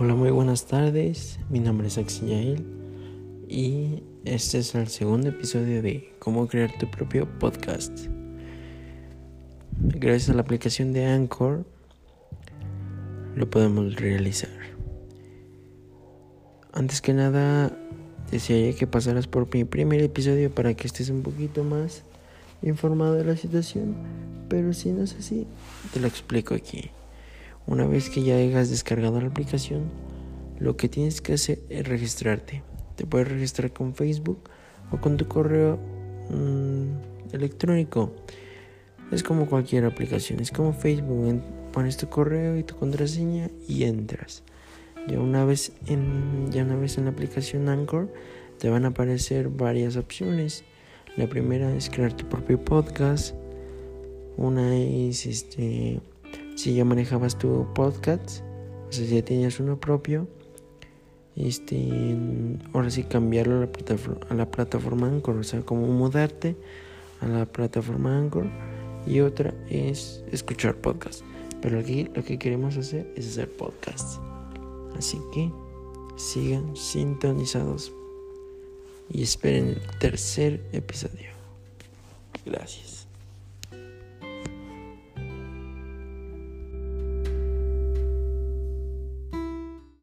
Hola, muy buenas tardes. Mi nombre es Axel Yael y este es el segundo episodio de Cómo crear tu propio podcast. Gracias a la aplicación de Anchor lo podemos realizar. Antes que nada, desearía que pasaras por mi primer episodio para que estés un poquito más informado de la situación, pero si no es así, te lo explico aquí. Una vez que ya hayas descargado la aplicación, lo que tienes que hacer es registrarte. Te puedes registrar con Facebook o con tu correo mmm, electrónico. Es como cualquier aplicación, es como Facebook. Pones tu correo y tu contraseña y entras. Ya una vez en, ya una vez en la aplicación Anchor te van a aparecer varias opciones. La primera es crear tu propio podcast. Una es este si ya manejabas tu podcast, o sea, si ya tenías uno propio, este, ahora sí cambiarlo a la, plataforma, a la plataforma Anchor, o sea, como mudarte a la plataforma Anchor. Y otra es escuchar podcast. Pero aquí lo que queremos hacer es hacer podcast. Así que sigan sintonizados y esperen el tercer episodio. Gracias.